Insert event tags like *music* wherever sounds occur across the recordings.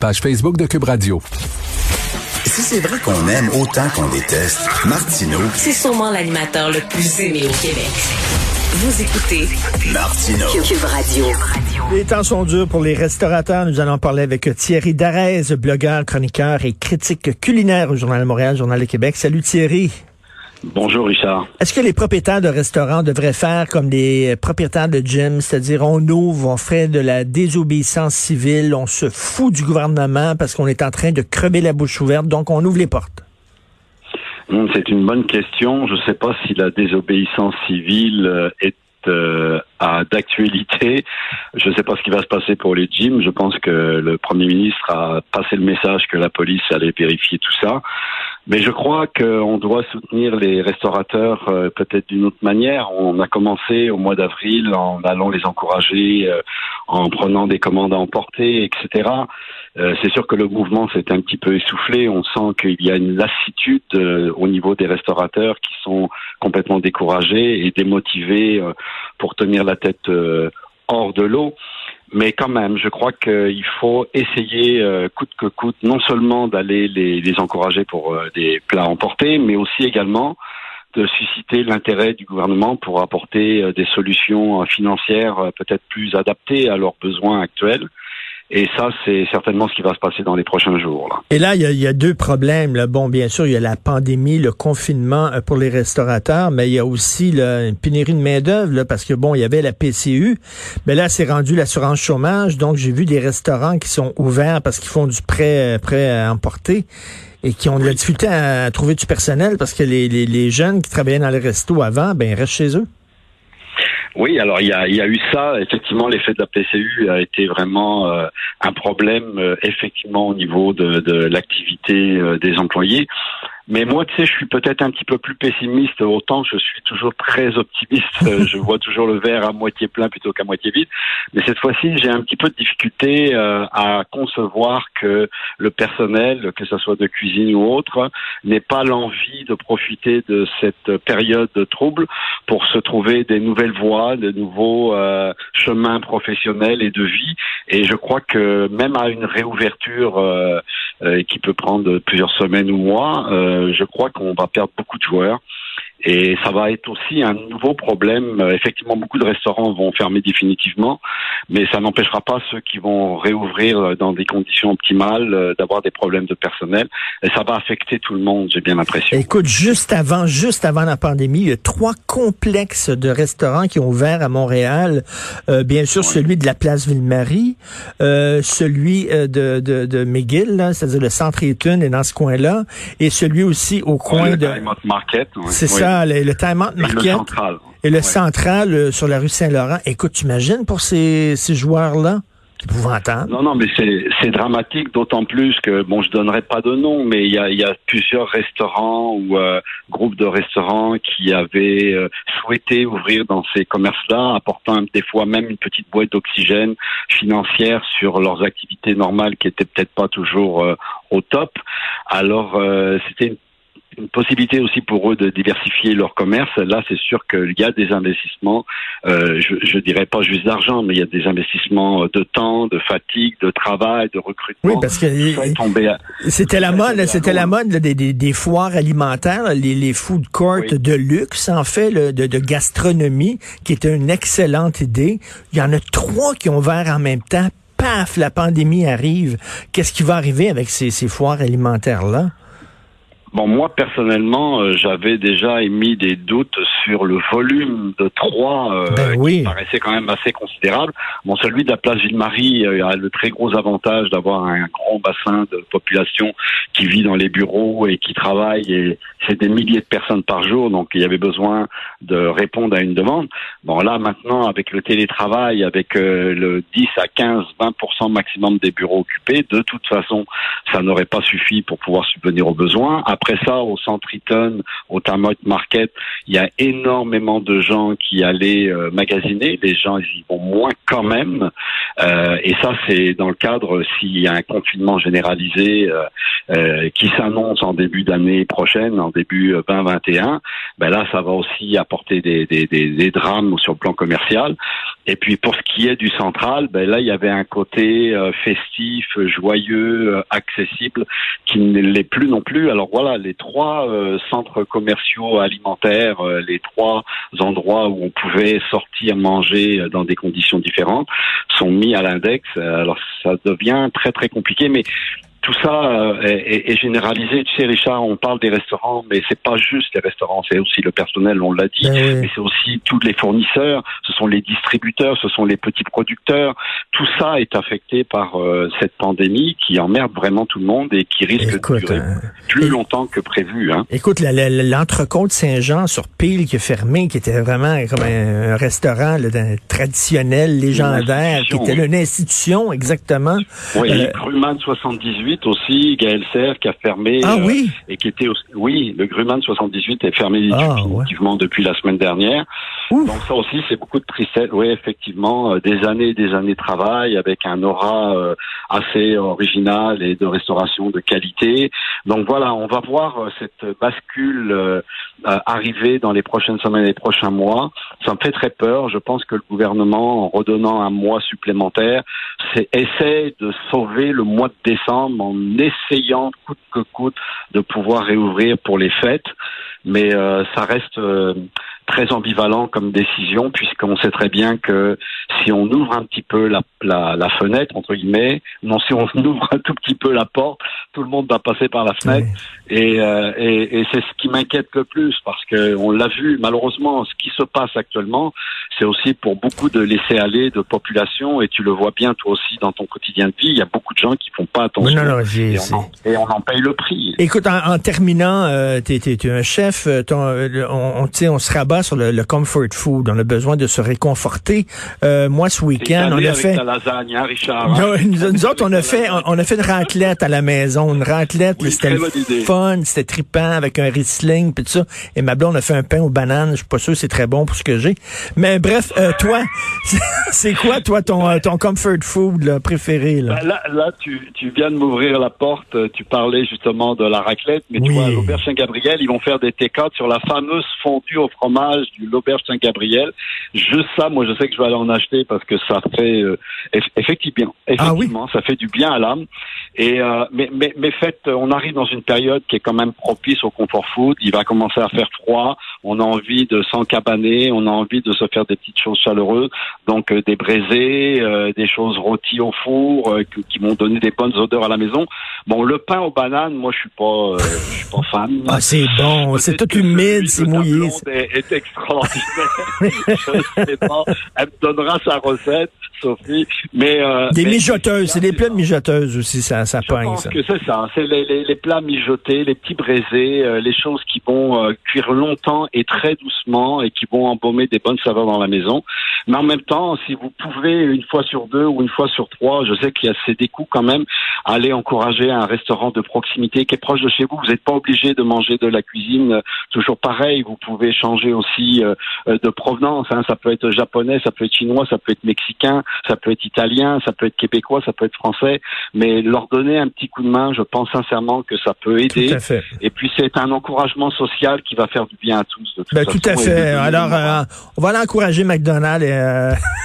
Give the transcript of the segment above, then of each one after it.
Page Facebook de Cube Radio. Si c'est vrai qu'on aime autant qu'on déteste, Martineau. C'est sûrement l'animateur le plus aimé au Québec. Vous écoutez Martineau. Cube Radio. Les temps sont durs pour les restaurateurs. Nous allons parler avec Thierry Darès, blogueur, chroniqueur et critique culinaire au Journal de Montréal, Journal de Québec. Salut Thierry. Bonjour Richard. Est-ce que les propriétaires de restaurants devraient faire comme les propriétaires de gym, c'est-à-dire on ouvre, on fait de la désobéissance civile, on se fout du gouvernement parce qu'on est en train de crever la bouche ouverte, donc on ouvre les portes? Hmm, c'est une bonne question. Je ne sais pas si la désobéissance civile euh, est euh, d'actualité. Je ne sais pas ce qui va se passer pour les gyms. Je pense que le Premier ministre a passé le message que la police allait vérifier tout ça. Mais je crois qu'on doit soutenir les restaurateurs euh, peut-être d'une autre manière. On a commencé au mois d'avril en allant les encourager, euh, en prenant des commandes à emporter, etc. Euh, c'est sûr que le mouvement s'est un petit peu essoufflé. On sent qu'il y a une lassitude au niveau des restaurateurs qui sont complètement découragés et démotivés pour tenir la tête hors de l'eau. Mais quand même, je crois qu'il faut essayer, euh, coûte que coûte, non seulement d'aller les, les, encourager pour euh, des plats emportés, mais aussi également de susciter l'intérêt du gouvernement pour apporter euh, des solutions financières peut-être plus adaptées à leurs besoins actuels et ça, c'est certainement ce qui va se passer dans les prochains jours. Là. Et là, il y, a, il y a, deux problèmes. Là. Bon, bien sûr, il y a la pandémie, le confinement euh, pour les restaurateurs, mais il y a aussi là, une pénurie de main-d'œuvre parce que bon, il y avait la PCU, mais là, c'est rendu l'assurance chômage. Donc, j'ai vu des restaurants qui sont ouverts parce qu'ils font du prêt, euh, prêt à emporter et qui ont de la difficulté à trouver du personnel parce que les, les, les jeunes qui travaillaient dans les restos avant, ben, restent chez eux. Oui, alors il y a, y a, eu ça. Effectivement, l'effet de la PCU a été vraiment euh, un problème, euh, effectivement, au niveau de, l'activité euh, des employés. Mais moi, tu sais, je suis peut-être un petit peu plus pessimiste. Autant je suis toujours très optimiste. *laughs* je vois toujours le verre à moitié plein plutôt qu'à moitié vide. Mais cette fois-ci, j'ai un petit peu de difficulté euh, à concevoir que le personnel, que ce soit de cuisine ou autre, n'ait pas l'envie de profiter de cette période de trouble pour se trouver des nouvelles voies, de nouveaux euh, chemins professionnels et de vie. Et je crois que même à une réouverture euh, qui peut prendre plusieurs semaines ou mois, euh, je crois qu'on va perdre beaucoup de joueurs. Et ça va être aussi un nouveau problème. Euh, effectivement, beaucoup de restaurants vont fermer définitivement, mais ça n'empêchera pas ceux qui vont réouvrir euh, dans des conditions optimales d'avoir des problèmes de personnel. Et ça va affecter tout le monde, j'ai bien l'impression. Écoute, juste avant, juste avant la pandémie, il y a trois complexes de restaurants qui ont ouvert à Montréal. bien sûr, celui de la place Ville-Marie, celui de, de, de McGill, c'est-à-dire le centre Eaton est dans ce coin-là, et celui aussi au coin de... Market. C'est ça, le, le Time Market. Et le central. Et le central euh, sur la rue Saint-Laurent. Écoute, tu imagines pour ces, ces joueurs-là? Non, non, mais c'est dramatique, d'autant plus que, bon, je donnerai pas de nom, mais il y a, y a, plusieurs restaurants ou euh, groupes de restaurants qui avaient euh, souhaité ouvrir dans ces commerces-là, apportant des fois même une petite boîte d'oxygène financière sur leurs activités normales qui étaient peut-être pas toujours au top. Alors, c'était une une possibilité aussi pour eux de diversifier leur commerce. Là, c'est sûr qu'il y a des investissements, euh, je, je dirais pas juste d'argent, mais il y a des investissements de temps, de fatigue, de travail, de recrutement. Oui, parce que c'était la mode, c'était la mode des, des, des, foires alimentaires, les, les food courts de luxe, en fait, de, de, gastronomie, qui était une excellente idée. Il y en a trois qui ont ouvert en même temps. Paf, la pandémie arrive. Qu'est-ce qui va arriver avec ces, ces foires alimentaires-là? Bon, moi personnellement, euh, j'avais déjà émis des doutes sur le volume de trois euh, ben qui paraissait quand même assez considérable. Bon, celui de la place Ville-Marie euh, a le très gros avantage d'avoir un grand bassin de population qui vit dans les bureaux et qui travaille et c'est des milliers de personnes par jour, donc il y avait besoin de répondre à une demande. Bon, là maintenant, avec le télétravail, avec le 10 à 15, 20% maximum des bureaux occupés, de toute façon, ça n'aurait pas suffi pour pouvoir subvenir aux besoins après ça, au Centre Eaton, au Tamot Market, il y a énormément de gens qui allaient euh, magasiner. Les gens ils y vont moins quand même. Euh, et ça, c'est dans le cadre s'il y a un confinement généralisé qui s'annonce en début d'année prochaine, en début 2021. Ben là, ça va aussi apporter des, des, drames sur le plan commercial. Et puis pour ce qui est du central, ben là il y avait un côté euh, festif, joyeux, euh, accessible, qui ne l'est plus non plus. Alors voilà, les trois euh, centres commerciaux alimentaires, les trois endroits où on pouvait sortir manger dans des conditions différentes, sont mis à l'index. Alors ça devient très très compliqué, mais tout ça euh, est, généralisé. Tu sais, Richard, on parle des restaurants, mais c'est pas juste les restaurants, c'est aussi le personnel, on l'a dit, ben mais c'est aussi tous les fournisseurs, ce sont les distributeurs, ce sont les petits producteurs. Tout ça est affecté par euh, cette pandémie qui emmerde vraiment tout le monde et qui risque de durer hein. plus longtemps que prévu. Hein. Écoute, l'entrecôte Saint-Jean sur Pile qui est fermé, qui était vraiment comme un, restaurant traditionnel, légendaire, qui était une institution exactement. Oui, euh, 78 aussi, Gaël Serre qui a fermé. Ah oui. Euh, et qui était aussi, oui, le Grumman 78 est fermé ah, définitivement depuis la semaine dernière. Donc ça aussi, c'est beaucoup de tristesse. Oui, effectivement, euh, des années et des années de travail avec un aura euh, assez original et de restauration de qualité. Donc voilà, on va voir cette bascule arriver dans les prochaines semaines et les prochains mois. Ça me fait très peur. Je pense que le gouvernement, en redonnant un mois supplémentaire, essaie de sauver le mois de décembre en essayant coûte que coûte de pouvoir réouvrir pour les fêtes. Mais euh, ça reste euh, très ambivalent comme décision puisqu'on sait très bien que si on ouvre un petit peu la, la, la, fenêtre entre guillemets, non si on *laughs* ouvre un tout petit peu la porte, tout le monde va passer par la fenêtre. Et, euh, et, et c'est ce qui m'inquiète le plus parce que on l'a vu malheureusement ce qui se passe actuellement, c'est aussi pour beaucoup de laisser aller de population et tu le vois bien toi aussi dans ton quotidien de vie, il y a beaucoup de gens qui font pas attention. Non, non, et, on en, et, on en, paye le prix. Écoute en, terminant, euh, tu es, un chef, euh, ton, euh, on, on, on se rabat sur le, comfort food. On a besoin de se réconforter. Euh, moi, ce week-end, on a fait. La lasagne, hein, Richard, hein? nous, autres, on a fait, on, a fait une raclette à la maison, une raclette. c'était fun, c'était trippant avec un Riesling puis tout ça. Et ma blonde a fait un pain aux bananes. Je suis pas sûr c'est très bon pour ce que j'ai. Mais bref, euh, toi, *laughs* c'est quoi toi ton euh, ton comfort food là, préféré là? Ben là, là, tu, tu viens de m'ouvrir la porte. Tu parlais justement de la raclette, mais tu vois, à l'auberge Saint-Gabriel, ils vont faire des sur la fameuse fondue au fromage du l'auberge Saint-Gabriel. Juste ça, moi, je sais que je vais aller en acheter parce que ça fait euh, effectivement, effectivement, ça fait du bien à l'âme. Et euh, mais, mais mais fait, on arrive dans une période qui est quand même propice au confort food. Il va commencer à faire froid. On a envie de s'encabaner. On a envie de se faire des petites choses chaleureuses. Donc euh, des braisés, des choses rôties au four qui vont donner des bonnes odeurs à la maison. Bon, le pain aux bananes, moi, je suis pas, je suis pas fan. Ah, c'est bon. C'est tout humide, c'est mouillé. Est, est je sais pas. Elle me donnera sa recette, Sophie. Mais euh, des mijoteuses, c'est des plats mijoteuses aussi, ça, ça je pense que c'est ça. C'est les, les, les, plats mijotés, les petits braisés, euh, les choses qui vont euh, cuire longtemps et très doucement et qui vont embaumer des bonnes saveurs dans la maison. Mais en même temps, si vous pouvez une fois sur deux ou une fois sur trois, je sais qu'il y a c'est des coûts quand même, aller encourager un restaurant de proximité qui est proche de chez vous. Vous n'êtes pas obligé de manger de la cuisine toujours pareil. Vous pouvez changer aussi de provenance. Hein. Ça peut être japonais, ça peut être chinois, ça peut être mexicain, ça peut être italien, ça peut être québécois, ça peut être français. Mais leur donner un petit coup de main, je pense sincèrement que ça peut aider. Tout à fait. Et puis c'est un encouragement social qui va faire du bien à tous. De ben, tout à fait. Alors, euh, on va l'encourager McDonald's et. Euh... *laughs*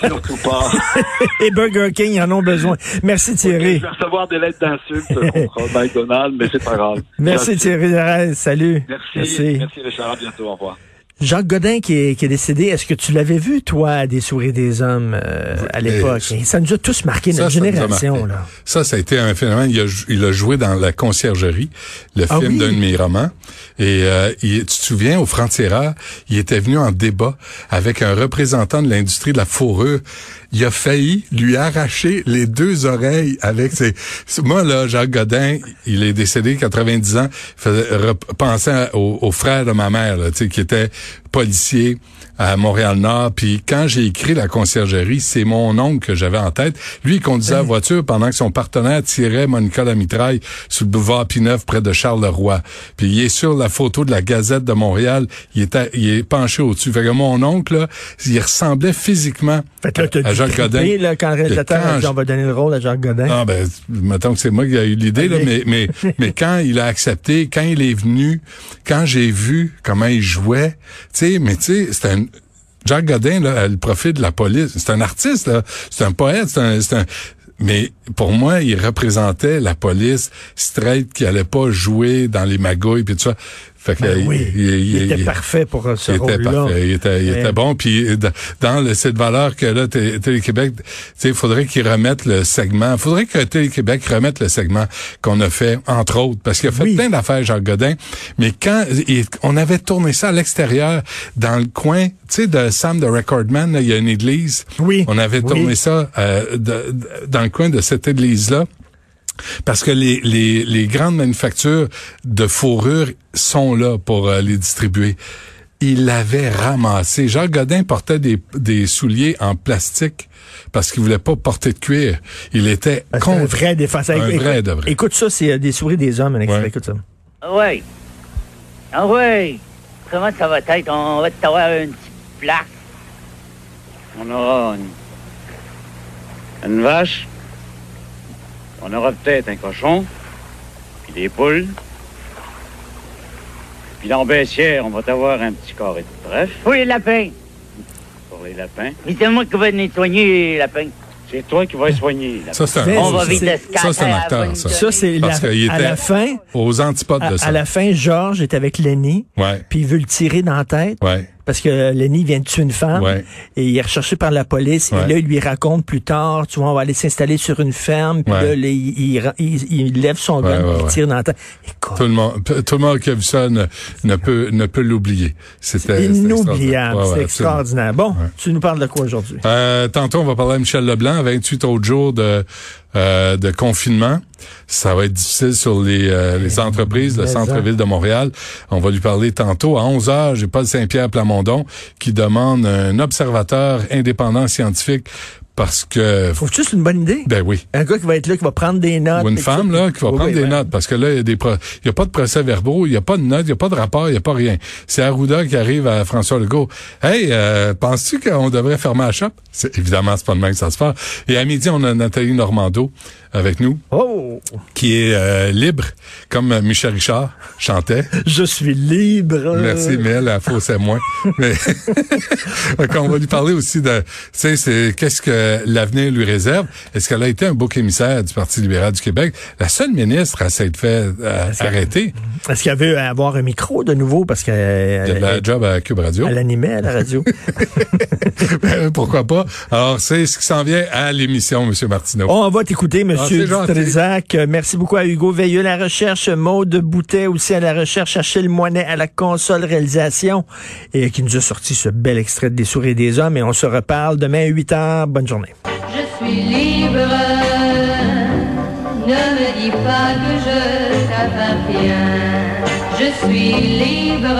Surtout pas. *laughs* et Burger King en ont besoin. Merci Thierry. je vais recevoir des lettres d'insultes contre McDonald's, mais c'est pas grave. Merci, Thierry. Salut. Merci. Merci. Merci Richard. À bientôt. Au revoir. Jacques Godin qui est, qui est décédé, est-ce que tu l'avais vu, toi, des souris des hommes euh, à l'époque? Ça nous a tous marqué, notre génération. Là. Ça, ça a été un phénomène. Il a, il a joué dans La Conciergerie, le ah film d'un de mes romans. Et euh, tu te souviens, au Frontiera, il était venu en débat avec un représentant de l'industrie de la fourrure. Il a failli lui arracher les deux oreilles avec ses... *laughs* Moi, là, Jacques Godin, il est décédé 90 ans. Il faisait penser au, au frère de ma mère, là, qui était policier à Montréal-Nord. Puis quand j'ai écrit la conciergerie, c'est mon oncle que j'avais en tête. Lui, il conduisait la voiture pendant que son partenaire tirait Monica la mitraille sur le boulevard Pineuf près de Charleroi. Puis il est sur la photo de la Gazette de Montréal. Il est, il est penché au-dessus. Fait que mon oncle, là, il ressemblait physiquement fait que là, à Jacques Godin. Là, quand réalisateur a dit, on va donner le rôle à Jacques Godin. Ah ben, mettons que c'est moi qui a eu l'idée, là, mais, mais, mais quand il a accepté, quand il est venu, quand j'ai vu comment il jouait, tu sais, mais tu sais, c'est un... Jacques Godin, là, le profil de la police, c'est un artiste, c'est un poète, c'est un, c'est un, mais pour moi, il représentait la police straight qui allait pas jouer dans les magouilles puis tout ça. Fait que, ben oui, il, était parfait pour ce rôle-là. Il était, il était bon. Puis dans le, cette valeur que là, Télé-Québec, il faudrait qu'il remette le segment. Il faudrait que Télé-Québec remette le segment qu'on a fait, entre autres, parce qu'il a fait plein d'affaires, Jacques Godin. Mais quand on avait tourné ça à l'extérieur, dans le coin, tu sais, de Sam de Recordman, il y a une église. Oui. On avait tourné ça euh, dans le coin de cette église-là. Parce que les, les, les grandes manufactures de fourrure sont là pour euh, les distribuer. Il l'avait ramassé. Jacques Godin portait des, des souliers en plastique parce qu'il voulait pas porter de cuir. Il était con... un vrai défenseur. Un écoute, vrai de vrai. Écoute ça, c'est euh, des souris des hommes, Ouais. Écoute ça. Ah ouais. Ah ouais. Comment ça va être? On va t'avoir une petite place. On aura une, une vache. On aura peut-être un cochon. Puis des poules. Puis dans Bessières, on va t'avoir un petit carré de trèfle Oui, les lapins. pour les lapins. Mais c'est moi qui vais nettoyer les lapins. C'est toi qui vas les soigner. là. Ça, c'est un, On va vite ça, c'est un acteur, ça. Ça, c'est la, Parce qu'il à était la fin. aux antipodes À, de ça. à la fin, Georges est avec Lenny, Ouais, puis il veut le tirer dans la tête. ouais, Parce que Lenny vient de tuer une femme Ouais. et il est recherché par la police. Ouais. Et là, il lui raconte plus tard, tu vois, on va aller s'installer sur une ferme. Puis Ouais. là, il, il, il- il lève son gun, il tire dans la tête. Écoute, Tout le monde, tout le monde qui a vu ça ne, ne peut, ne peut l'oublier. C'était inoubliable, c'est extraordinaire. Bon, tu nous parles de quoi aujourd'hui? Euh, tantôt, on va parler à Michel Leblanc, 28 autres jours de, euh, de confinement. Ça va être difficile sur les, euh, les entreprises, le centre-ville de Montréal. On va lui parler tantôt. À 11 heures, j'ai Paul Saint-Pierre Plamondon qui demande un observateur indépendant scientifique parce que... Faut-tu c'est une bonne idée? Ben oui. Un gars qui va être là, qui va prendre des notes. Ou une femme là qui va Oui, prendre oui, des notes parce que là il y a des pro- il y a pas de procès verbaux, il y a pas de notes, il y a pas de rapport, il y a pas rien. C'est Arruda qui arrive à François Legault. Hey, euh, penses-tu qu'on devrait fermer la shop évidemment c'est pas de même que ça se fait. Et à midi on a Nathalie Normando avec nous Oh, qui est euh, libre comme Michel Richard chantait. *laughs* je suis libre. Merci, elle, la fausse c'est moins. Mais *laughs* on va lui parler aussi de, tu sais, c'est qu'est-ce que l'avenir lui réserve? Est-ce qu'elle a été un bouc émissaire du Parti libéral du Québec? La seule ministre à s'être fait euh, qu'elle- arrêter. Est-ce qu'elle veut avoir un micro de nouveau? Parce Il y a de qu'elle la job à Cube Radio. elle animait à la radio? *laughs* Ben, Pourquoi pas? Alors, c'est ce qui s'en vient à l'émission, Monsieur Martineau. On va t'écouter, Ah, Monsieur. Dutrisac. Euh, Merci beaucoup à Hugo Veilleux, la recherche, Maude Boutet aussi à la recherche, Achille Moinet à la console réalisation, et qui nous a sorti ce bel extrait des souris des hommes. Et on se reparle demain à 8 heures. Bonne journée. Je suis libre, ne me dis pas que je t'appartiens. Je suis libre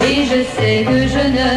et je sais que je ne.